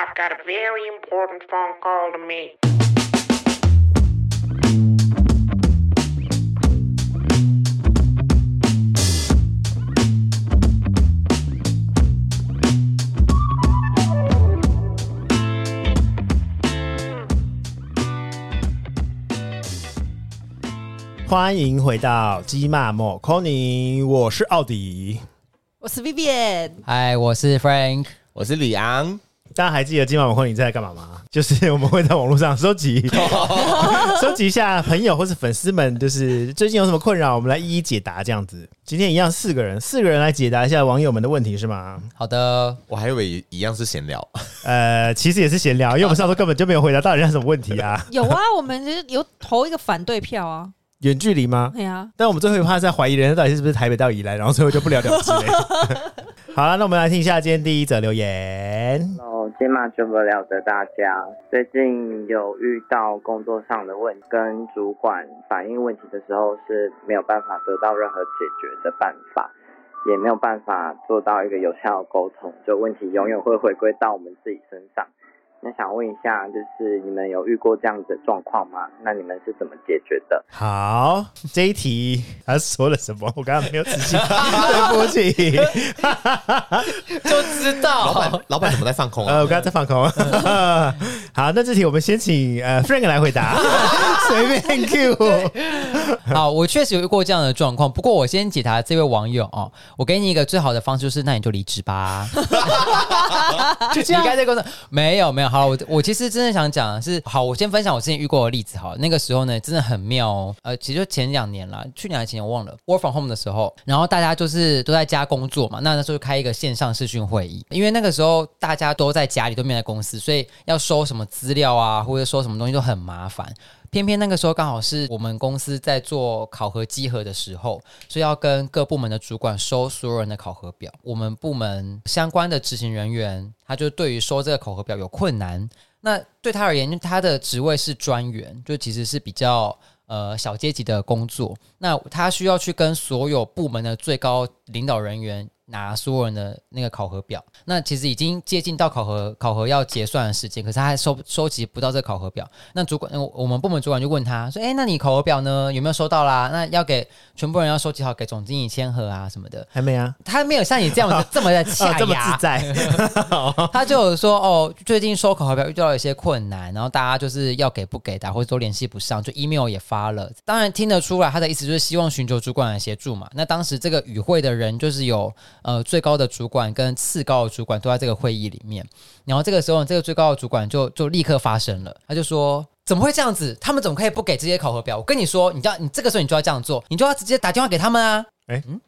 I've got a very important phone call to make. 欢迎回到鸡骂莫 Corny，我是奥迪，我是 Vivian，嗨，我是 Frank，我是李昂。 大家还记得鸡骂莫 Corny 在干嘛吗？就是我们会在网络上收集，收集一下朋友或是粉丝们，就是 最近有什么困扰，我们来一一解答。这样子，今天一样四个人，四个人来解答一下网友们的问题，是吗？好的，我还以为一样是闲聊，呃，其实也是闲聊，因为我们上周根本就没有回答到人家什么问题啊。有啊，我们有投一个反对票啊。远距离吗？对啊，但我们最后一趴在怀疑人家到底是不是台北到宜兰，然后最后就不了了之。好了，那我们来听一下今天第一则留言。哦，今骂就不了的大家，最近有遇到工作上的问，跟主管反映问题的时候是没有办法得到任何解决的办法，也没有办法做到一个有效的沟通，就问题永远会回归到我们自己身上。那想问一下，就是你们有遇过这样子的状况吗？那你们是怎么解决的？好，这一题他说了什么？我刚刚没有仔细 对不起，就知道老板老板怎么在放空啊？呃，我刚刚在放空。好，那这题我们先请呃 Frank 来回答，随便 Q。好，我确实有遇过这样的状况，不过我先解答这位网友哦，我给你一个最好的方式，就是那你就离职吧，就离开这个工作。没有没有。好，我我其实真的想讲的是，好，我先分享我之前遇过的例子。好，那个时候呢，真的很妙哦。呃，其实就前两年啦，去年还是前年我忘了，work from home 的时候，然后大家就是都在家工作嘛，那那时候就开一个线上视讯会议，因为那个时候大家都在家里，都没在公司，所以要收什么资料啊，或者收什么东西都很麻烦。偏偏那个时候刚好是我们公司在做考核稽核的时候，所以要跟各部门的主管收所有人的考核表。我们部门相关的执行人员，他就对于收这个考核表有困难。那对他而言，他的职位是专员，就其实是比较呃小阶级的工作。那他需要去跟所有部门的最高领导人员。拿所有人的那个考核表，那其实已经接近到考核考核要结算的时间，可是他还收收集不到这个考核表。那主管，我们部门主管就问他说：“哎，那你考核表呢？有没有收到啦？那要给全部人要收集好，给总经理签核啊什么的。”还没啊，他没有像你这样的这么的 恰这么自在。他就有说：“哦，最近收考核表遇到了一些困难，然后大家就是要给不给的，或者都联系不上，就 email 也发了。当然听得出来，他的意思就是希望寻求主管的协助嘛。那当时这个与会的人就是有。呃，最高的主管跟次高的主管都在这个会议里面，然后这个时候，这个最高的主管就就立刻发声了，他就说：“怎么会这样子？他们怎么可以不给这些考核表？我跟你说，你就要你这个时候你就要这样做，你就要直接打电话给他们啊！哎，嗯，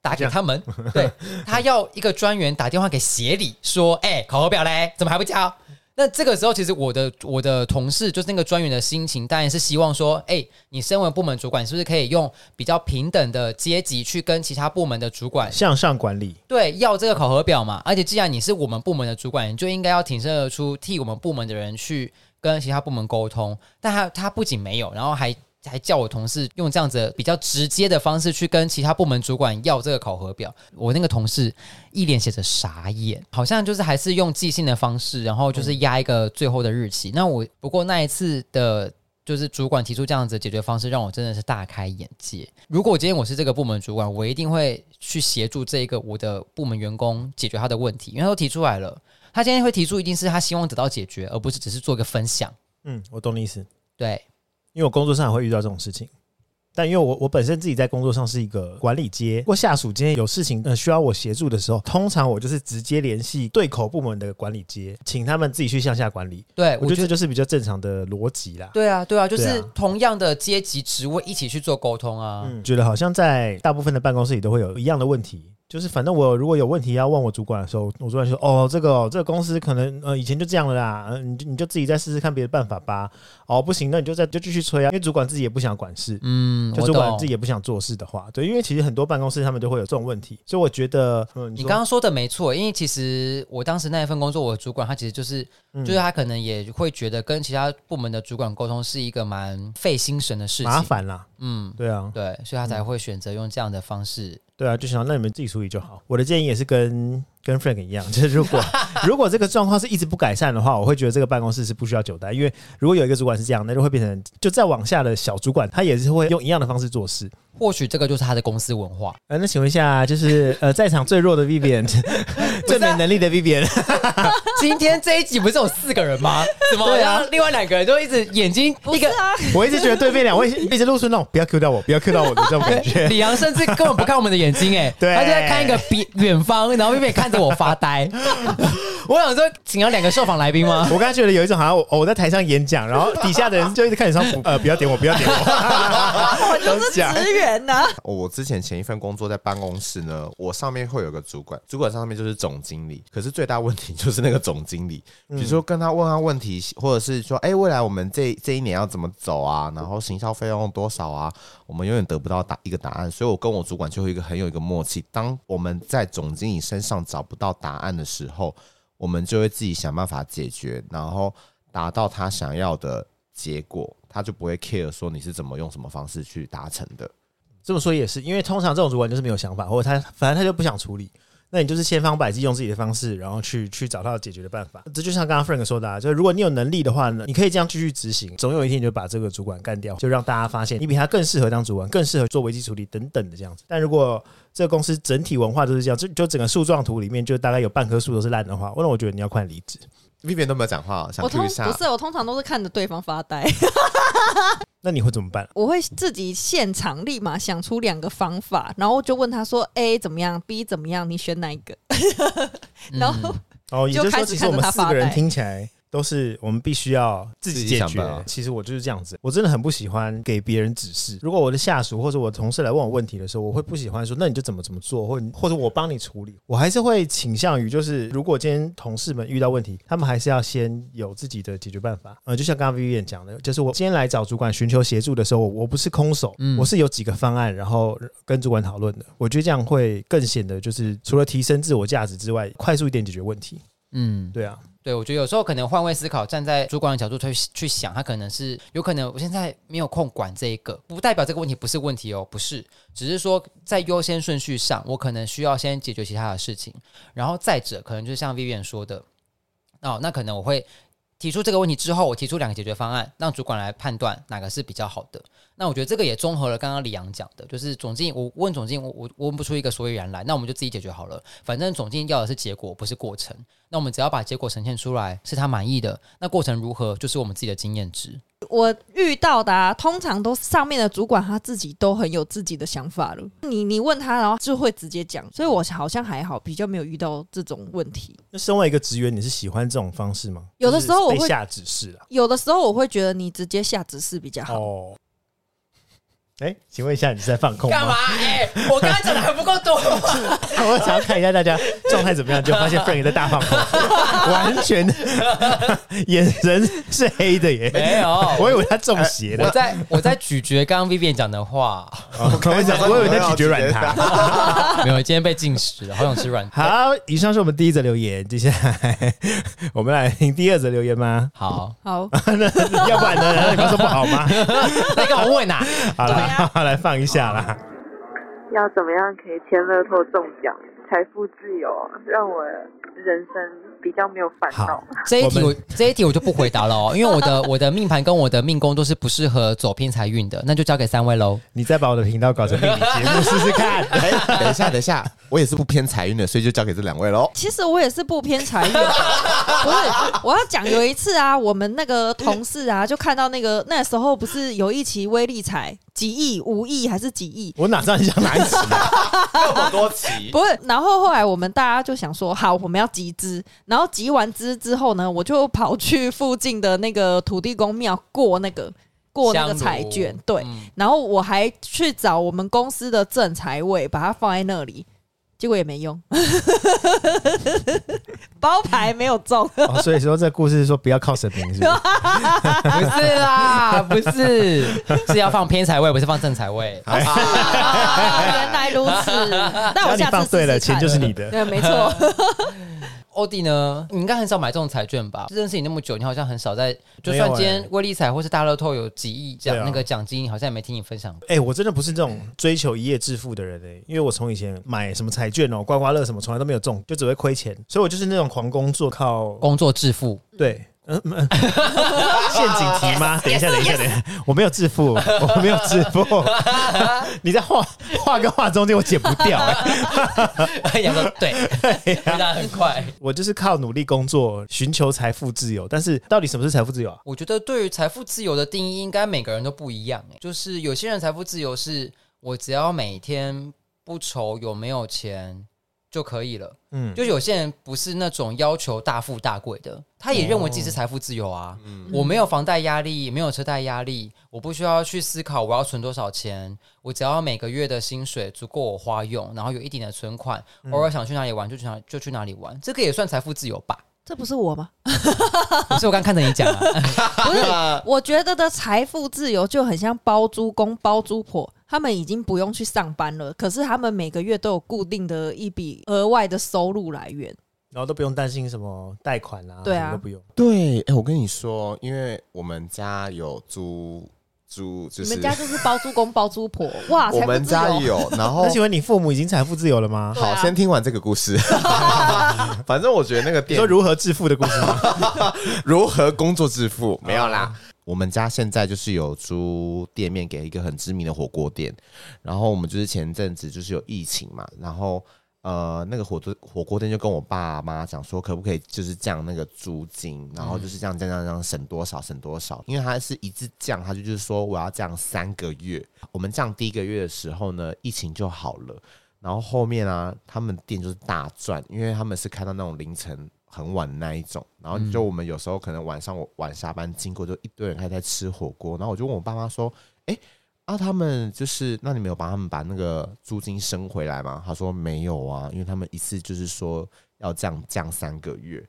打给他们，对，他要一个专员打电话给协理说：哎，考核表嘞，怎么还不交？”那这个时候，其实我的我的同事就是那个专员的心情，当然是希望说，哎，你身为部门主管，是不是可以用比较平等的阶级去跟其他部门的主管向上管理？对，要这个考核表嘛。而且既然你是我们部门的主管，你就应该要挺身而出，替我们部门的人去跟其他部门沟通。但他他不仅没有，然后还。还叫我同事用这样子比较直接的方式去跟其他部门主管要这个考核表，我那个同事一脸写着傻眼，好像就是还是用寄信的方式，然后就是压一个最后的日期。嗯、那我不过那一次的，就是主管提出这样子的解决方式，让我真的是大开眼界。如果我今天我是这个部门主管，我一定会去协助这一个我的部门员工解决他的问题，因为他都提出来了，他今天会提出，一定是他希望得到解决，而不是只是做一个分享。嗯，我懂你意思。对。因为我工作上也会遇到这种事情，但因为我我本身自己在工作上是一个管理阶，如果下属今天有事情呃需要我协助的时候，通常我就是直接联系对口部门的管理阶，请他们自己去向下管理。对，我觉得这就是比较正常的逻辑啦。对啊，对啊，就是同样的阶级职位一起去做沟通啊。嗯，觉得好像在大部分的办公室里都会有一样的问题。就是反正我如果有问题要问我主管的时候，我主管说：“哦，这个、哦、这个公司可能呃以前就这样了啦，嗯，你就你就自己再试试看别的办法吧。哦，不行，那你就再就继续催啊，因为主管自己也不想管事，嗯，就主管自己也不想做事的话，对，因为其实很多办公室他们都会有这种问题，所以我觉得，嗯，你刚刚说的没错，因为其实我当时那一份工作，我的主管他其实就是，嗯、就是他可能也会觉得跟其他部门的主管沟通是一个蛮费心神的事情，麻烦啦。嗯，对啊，对，所以他才会选择用这样的方式。对啊，就想让你们自己处理就好。我的建议也是跟跟 Frank 一样，就是如果 如果这个状况是一直不改善的话，我会觉得这个办公室是不需要久待。因为如果有一个主管是这样，那就会变成就再往下的小主管，他也是会用一样的方式做事。或许这个就是他的公司文化。呃，那请问一下，就是呃，在场最弱的 Vivian，最没能力的 Vivian，今天这一集不是有四个人吗？怎么对啊另外两个人就一直眼睛一个？我一直觉得对面两位一直露出那种不要 Q 到我，不要 Q 到我的这种感觉。李阳甚至根本不看我们的眼睛，哎，对他就在看一个比远方，然后 Vivian 看着我发呆。我想说，请了两个受访来宾吗？我刚才觉得有一种好像我我在台上演讲，然后底下的人就一直看你上呃，不要点我，不要点我，我就是职员呢。我之前前一份工作在办公室呢，我上面会有个主管，主管上面就是总经理。可是最大问题就是那个总经理，比如说跟他问他问题，或者是说，哎、欸，未来我们这这一年要怎么走啊？然后行销费用多少啊？我们永远得不到答一个答案。所以我跟我主管就会一个很有一个默契，当我们在总经理身上找不到答案的时候，我们就会自己想办法解决，然后达到他想要的结果，他就不会 care 说你是怎么用什么方式去达成的。这么说也是，因为通常这种主管就是没有想法，或者他反正他就不想处理，那你就是千方百计用自己的方式，然后去去找到解决的办法。这就像刚刚 Frank 说的，啊，就是如果你有能力的话呢，你可以这样继续执行，总有一天你就把这个主管干掉，就让大家发现你比他更适合当主管，更适合做危机处理等等的这样子。但如果这个公司整体文化都是这样，就就整个树状图里面就大概有半棵树都是烂的话，那我觉得你要快离职。Vivian 都没有讲话，想我通听一下。不是，我通常都是看着对方发呆。那你会怎么办？我会自己现场立马想出两个方法，然后就问他说：“A 怎么样？B 怎么样？你选哪一个？” 然后哦，也就是说，就开始其实我们四个人看着他发呆听起来。都是我们必须要自己解决。其实我就是这样子，我真的很不喜欢给别人指示。如果我的下属或者我的同事来问我问题的时候，我会不喜欢说，那你就怎么怎么做，或或者我帮你处理。我还是会倾向于就是，如果今天同事们遇到问题，他们还是要先有自己的解决办法。呃，就像刚刚 Vivian 讲的，就是我今天来找主管寻求协助的时候，我不是空手，我是有几个方案，然后跟主管讨论的。我觉得这样会更显得就是除了提升自我价值之外，快速一点解决问题。嗯，对啊。对，我觉得有时候可能换位思考，站在主管的角度去去想，他可能是有可能我现在没有空管这一个，不代表这个问题不是问题哦，不是，只是说在优先顺序上，我可能需要先解决其他的事情，然后再者，可能就像 Vivian 说的，哦，那可能我会提出这个问题之后，我提出两个解决方案，让主管来判断哪个是比较好的。那我觉得这个也综合了刚刚李阳讲的，就是总经理，我问总经理，我我问不出一个所以然来，那我们就自己解决好了。反正总经理要的是结果，不是过程。那我们只要把结果呈现出来，是他满意的，那过程如何，就是我们自己的经验值。我遇到的啊，通常都是上面的主管他自己都很有自己的想法了。你你问他，然后就会直接讲，所以我好像还好，比较没有遇到这种问题。那身为一个职员，你是喜欢这种方式吗？有的时候我会下指示啊，有的时候我会觉得你直接下指示比较好。哦哎，请问一下，你是在放空吗？干嘛？哎、欸，我刚刚讲的还不够多吗？我想要看一下大家状态怎么样，就发现 Frank 在大放空，完全眼神是黑的耶。没有，我以为他中邪了。我在我在咀嚼刚刚 Vivian 讲的话。我讲，我以为在咀嚼软糖。没有，今天被禁食了，好想吃软糖。好，以上是我们第一则留言，接下来我们来听第二则留言吗？好，好，那要不然呢？你刚说不好吗？那跟我问呐。好了。来放一下啦！要怎么样可以签乐透中奖，财富自由，让我人生比较没有烦恼。这一题我这一题我就不回答了哦，因为我的我的命盘跟我的命宫都是不适合走偏财运的，那就交给三位喽。你再把我的频道搞成命理节目试试看。哎，等一下，等一下，我也是不偏财运的，所以就交给这两位喽。其实我也是不偏财运，不是我要讲有一次啊，我们那个同事啊，就看到那个那时候不是有一期威力彩几亿、五亿还是几亿？我哪知道你想哪一期？那么多期？不是，然后后来我们大家就想说，好，我们要集资。然后集完资之后呢，我就跑去附近的那个土地公庙过那个过那个彩券，对。嗯、然后我还去找我们公司的正财位，把它放在那里。结果也没用，包牌没有中。哦，所以说这故事是说不要靠神明，是不是？不是啦，不是，是要放偏财位，不是放正财位。啊，原来如此，那我下次试试看。对了，钱就是你的。对，没错。欧弟呢？你应该很少买这种彩券吧？认识你那么久，你好像很少在，就算今天威力彩或是大乐透有几亿奖、那个奖金，好像也没听你分享。哎、我真的不是这种追求一夜致富的人哎、因为我从以前买什么彩券哦、刮刮乐什么，从来都没有中，就只会亏钱，所以我就是那种狂工作靠工作致富，对。嗯嗯，陷阱题吗？等一下，等一下，等一下，我没有致富，我没有致富。你在画画跟画中间，我剪不掉、欸。杨说对，回答很快。我就是靠努力工作，寻求财富自由。但是，到底什么是财富自由啊？我觉得对于财富自由的定义，应该每个人都不一样。就是有些人财富自由是我只要每天不愁有没有钱就可以了。嗯，就有些人不是那种要求大富大贵的，他也认为自己是财富自由啊。嗯，我没有房贷压力，没有车贷压力，我不需要去思考我要存多少钱，我只要每个月的薪水足够我花用，然后有一点的存款，偶尔想去哪里玩就去哪就去哪里玩，这个也算财富自由吧？这不是我吗？不是我刚看着你讲啊，不是，我觉得的财富自由就很像包租公包租婆。他们已经不用去上班了，可是他们每个月都有固定的一笔额外的收入来源，然后都不用担心什么贷款啊，对啊，都不用。对，哎、欸，我跟你说，因为我们家有租租，就是你们家就是包租公包租婆 哇，我们家有。然后，那请问你父母已经财富自由了吗？好，先听完这个故事。反正我觉得那个店说如何致富的故事吗？如何工作致富？没有啦。我们家现在就是有租店面给一个很知名的火锅店，然后我们就是前阵子就是有疫情嘛，然后呃那个火锅火锅店就跟我爸妈讲说，可不可以就是降那个租金，然后就是这样这样这样省多少省多少，因为他是一次降，他就就是说我要降三个月，我们降第一个月的时候呢，疫情就好了，然后后面啊他们店就是大赚，因为他们是开到那种凌晨。很晚的那一种，然后就我们有时候可能晚上我晚下班经过，就一堆人还在吃火锅，然后我就问我爸妈说：“哎、欸，啊，他们就是那你没有帮他们把那个租金升回来吗？”他说：“没有啊，因为他们一次就是说要降降三个月，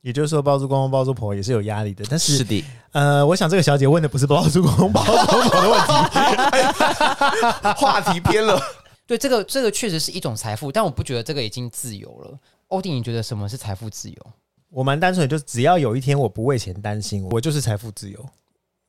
也就是说包租公包租婆也是有压力的。但是是的，呃，我想这个小姐问的不是包租公包租婆的问题，话题偏了。对，这个这个确实是一种财富，但我不觉得这个已经自由了。”欧弟，你觉得什么是财富自由？我蛮单纯，就只要有一天我不为钱担心，我就是财富自由。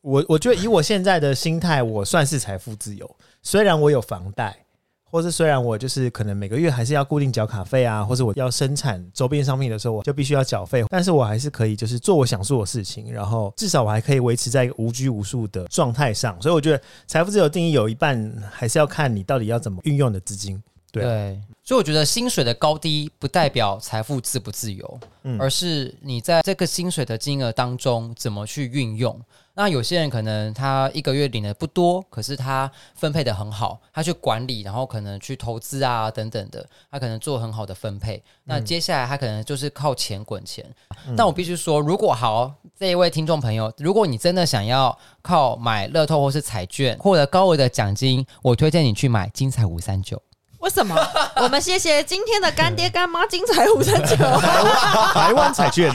我我觉得以我现在的心态，我算是财富自由。虽然我有房贷，或是虽然我就是可能每个月还是要固定缴卡费啊，或者我要生产周边商品的时候，我就必须要缴费，但是我还是可以就是做我想做的事情，然后至少我还可以维持在一个无拘无束的状态上。所以我觉得财富自由定义有一半还是要看你到底要怎么运用的资金。对。所以我觉得薪水的高低不代表财富自不自由，嗯，而是你在这个薪水的金额当中怎么去运用。那有些人可能他一个月领的不多，可是他分配的很好，他去管理，然后可能去投资啊等等的，他可能做很好的分配。那接下来他可能就是靠钱滚钱。嗯，但我必须说，如果好，这一位听众朋友，如果你真的想要靠买乐透或是彩券获得高额的奖金，我推荐你去买精彩五三九。为什么？我们谢谢今天的干爹干妈精彩五三九台湾彩券，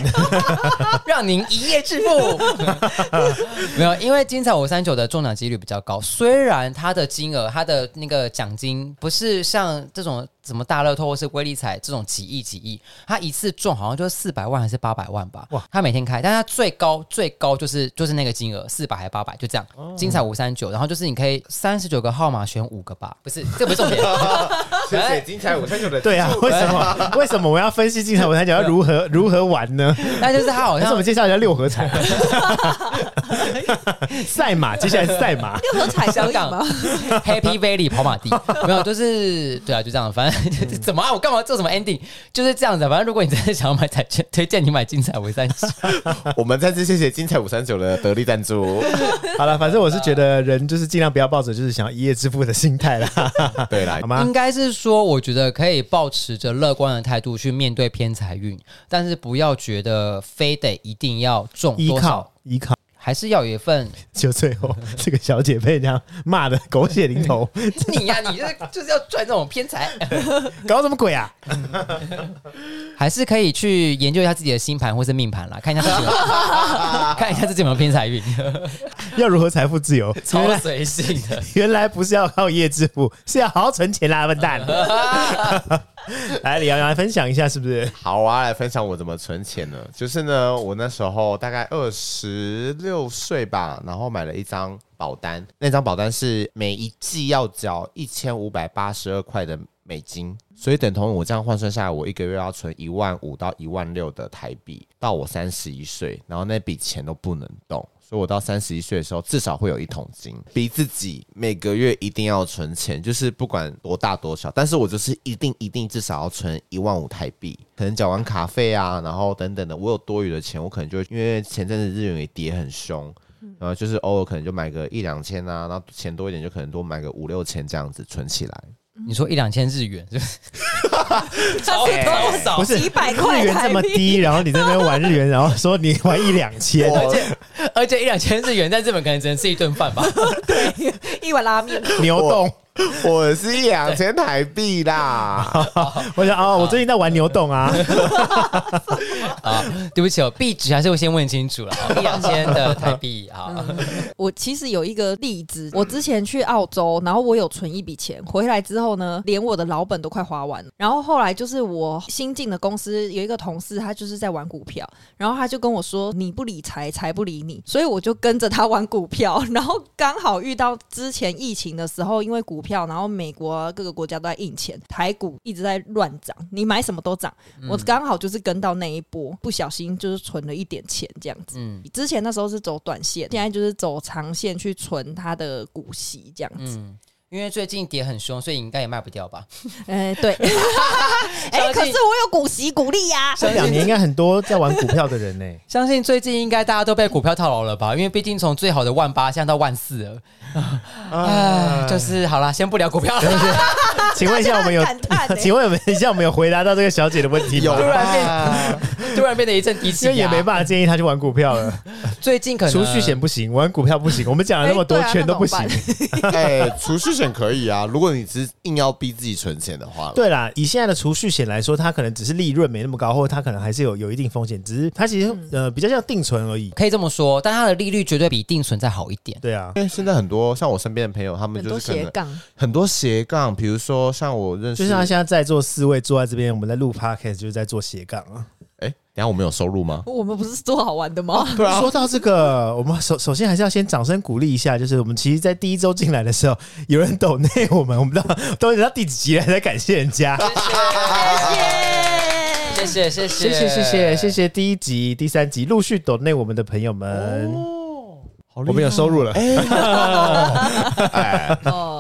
让您一夜致富。没有，因为精彩五三九的中奖几率比较高，虽然它的金额、它的那个奖金不是像这种什么大乐透或是威力彩这种几亿几亿，他一次中好像就是四百万还是八百万吧？哇！他每天开，但他最高最高就是就是那个金额四百还八百，就这样。哦、精彩五三九，然后就是你可以三十九个号码选五个吧？不是，这不是重点。谢谢精彩五三九的对啊，为什么 为什么我要分析精彩五三九要如何如何玩呢？那就是他好像我们介绍一下六合彩，赛马，接下来是赛马，六合彩香港 Happy Valley 跑马地没有，就是对啊，就这样，反正 怎么啊，我干嘛做什么 ending？就是这样子，反正如果你真的想要买彩券，推荐你买精彩五三九。我们再次谢谢精彩五三九的得力赞助。好了，反正我是觉得人就是尽量不要抱着就是想要一夜致富的心态啦。对啦，好吗？应该是说，我觉得可以抱持着乐观的态度去面对偏财运，但是不要觉得非得一定要中多少，依靠依靠，还是要有一份。就最后 这个小姐被这样骂的狗血淋头，你呀、啊，你就是就是要赚这种偏财，搞什么鬼啊？还是可以去研究一下自己的星盘或是命盘啦，看一下自己，看一下自己有没有偏财运，要如何财富自由？超随性的，原来不是要靠一夜致富，是要好好存钱啦，笨蛋。来，李阳来分享一下，是不是？好啊，来分享我怎么存钱呢？就是呢，我那时候大概二十六岁吧，然后买了一张保单，那张保单是每一季要缴一千五百八十二块的美金，所以等同我这样换算下来，我一个月要存一万五到一万六的台币，到我三十一岁，然后那笔钱都不能动。所以，我到三十一岁的时候，至少会有一桶金，逼自己每个月一定要存钱，就是不管多大多少，但是我就是一定一定至少要存一万五台币，可能缴完卡费啊，然后等等的，我有多余的钱，我可能就因为前阵子日元也跌很凶，然后就是偶尔可能就买个一两千啊，然后钱多一点就可能多买个五六千这样子存起来。你说一两千日元，就是 超少，不是几百块日元这么低，然后你在那边玩日元，然后说你玩一两千，而且而且一两千日元在日本可能只能吃一顿饭吧？对，一碗拉面。牛丼。我是一两千台币啦，我想啊，我最近在玩牛丼啊。啊，对不起哦，币值还是我先问清楚了。一两千的台币啊，我其实有一个例子，我之前去澳洲，然后我有存一笔钱，回来之后呢，连我的老本都快花完了。然后后来就是我新进的公司有一个同事，他就是在玩股票，然后他就跟我说：“你不理财，财不理你。”所以我就跟着他玩股票，然后刚好遇到之前疫情的时候，因为股票，然后美国各个国家都在印钱，台股一直在乱涨，你买什么都涨。嗯、我刚好就是跟到那一波，不小心就是存了一点钱这样子。嗯，之前那时候是走短线，现在就是走长线去存它的股息这样子。嗯因为最近跌很凶，所以应该也卖不掉吧？哎、欸，对。哎、欸，可是我有股息股利呀、啊。这两年应该很多在玩股票的人呢。相信最近应该大家都被股票套牢了吧？因为毕竟从最好的万八，现在到万四了。哎，就是好了，先不聊股票了。请问一下，我们有？请问一下，我们有回答到这个小姐的问题吗？有突然变，突然变得一阵低气压，因为也没办法建议她去玩股票了。最近可能储蓄险不行，玩股票不行。我们讲了那么多，全都不行。哎，储蓄。险可以啊，如果你只是硬要逼自己存钱的话，对啦，以现在的储蓄险来说，它可能只是利润没那么高，或者它可能还是有有一定风险，只是它其实、嗯、呃比较像定存而已，可以这么说。但它的利率绝对比定存再好一点。对啊，因为现在很多像我身边的朋友，他们就是很多斜杠，很多斜杠，比如说像我认识，就像他现在在座四位坐在这边，我们在录 podcast 就是在做斜杠啊。哎，等下我们有收入吗？我们不是做好玩的吗？哦、对啊。说到这个，我们首首先还是要先掌声鼓励一下，就是我们其实，在第一周进来的时候，有人抖内我们，我们都都等到第几集了才感谢人家。谢谢，谢谢，谢谢，谢谢，谢谢，谢谢第一集、第三集陆续抖内我们的朋友们。哦我们有收入了，哎，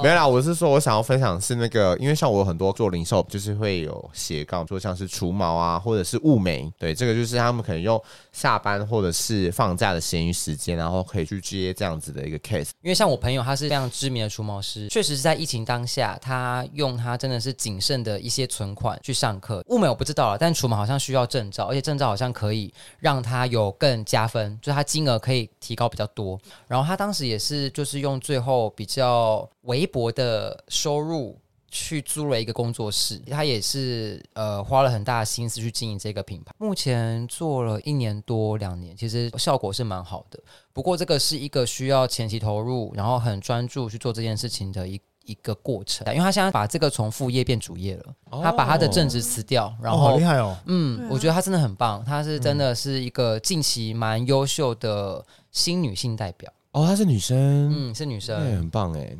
没有啦。我是说，我想要分享是那个，因为像我有很多做零售，就是会有斜杠，做像是除毛啊，或者是雾眉，对，这个就是他们可能用下班或者是放假的闲余时间，然后可以去接这样子的一个 case。因为像我朋友，他是非常知名的除毛师，确实是在疫情当下，他用他真的是谨慎的一些存款去上课。雾眉我不知道了，但除毛好像需要证照，而且证照好像可以让他有更加分，就是他金额可以提高比较多。然后他当时也是，就是用最后比较微薄的收入去租了一个工作室。他也是呃花了很大的心思去经营这个品牌。目前做了一年多两年，其实效果是蛮好的。不过这个是一个需要前期投入，然后很专注去做这件事情的一一个过程。因为他现在把这个从副业变主业了，他把他的正职辞掉，然后、哦、好厉害哦。嗯，我觉得他真的很棒，他是真的是一个近期蛮优秀的新女性代表。哦，她是女生，嗯，是女生，很棒哎。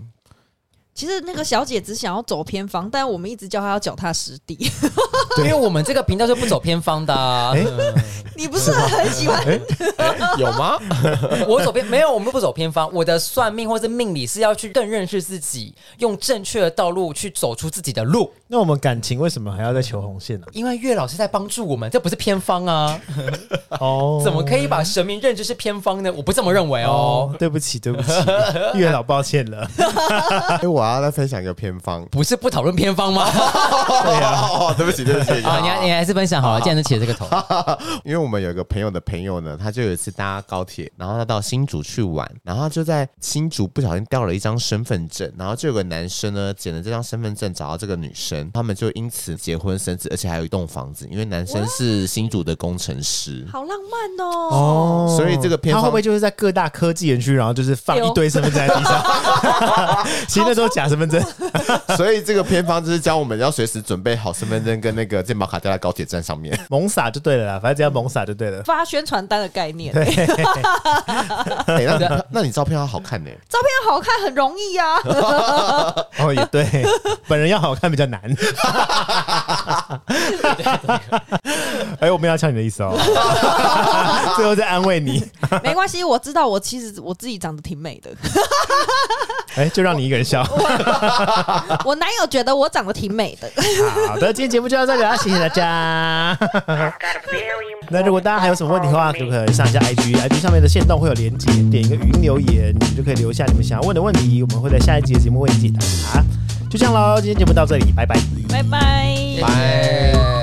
其实那个小姐只想要走偏方，但我们一直叫她要脚踏实地，因为我们这个频道就不走偏方的、啊。欸嗯、你不是很喜欢？欸欸、有吗？我走偏没有，我们不走偏方。我的算命或是命理是要去更认识自己，用正确的道路去走出自己的路。那我们感情为什么还要再求红线呢、啊？因为月老是在帮助我们，这不是偏方啊！哦，怎么可以把神明认知是偏方呢？我不这么认为哦。哦对不起，对不起，月老抱歉了。哎，我要再分享一个偏方，不是不讨论偏方吗？对呀，哦，对不起，对不起啊！你你还是分享好了，既然都起了这个头。因为我们有一个朋友的朋友呢，他就有一次搭高铁，然后他到新竹去玩，然后就在新竹不小心掉了一张身份证，然后就有个男生呢捡了这张身份证找到这个女生。生，他们就因此结婚生子，而且还有一栋房子，因为男生是新竹的工程师。好浪漫哦！哦，所以这个片方他会不会就是在各大科技园区，然后就是放一堆身份证在地上？其实那时候假身份证。所以这个偏方就是教我们要随时准备好身份证跟那个健保卡，掉在高铁站上面，猛撒就对了啦，反正只要猛撒就对了。发宣传单的概念，对，欸、那那你照片要好看呢、欸？照片要好看很容易啊。哦，也对，本人要好看比较难。哎，我没有要抢你的意思哦，最后再安慰你。没关系，我知道我其实我自己长得挺美的。哎，就让你一个人笑。我男友觉得我长得挺美的。好的，今天节目就到这里了，谢谢大家。那如果大家还有什么问题的话，就可以上一下 IG，IG 上面的线动会有连接，点一个语音留言，你们就可以留下你们想要问的问题，我们会在下一集的节目为你解答。就这样喽，今天节目到这里，拜拜，拜拜，拜。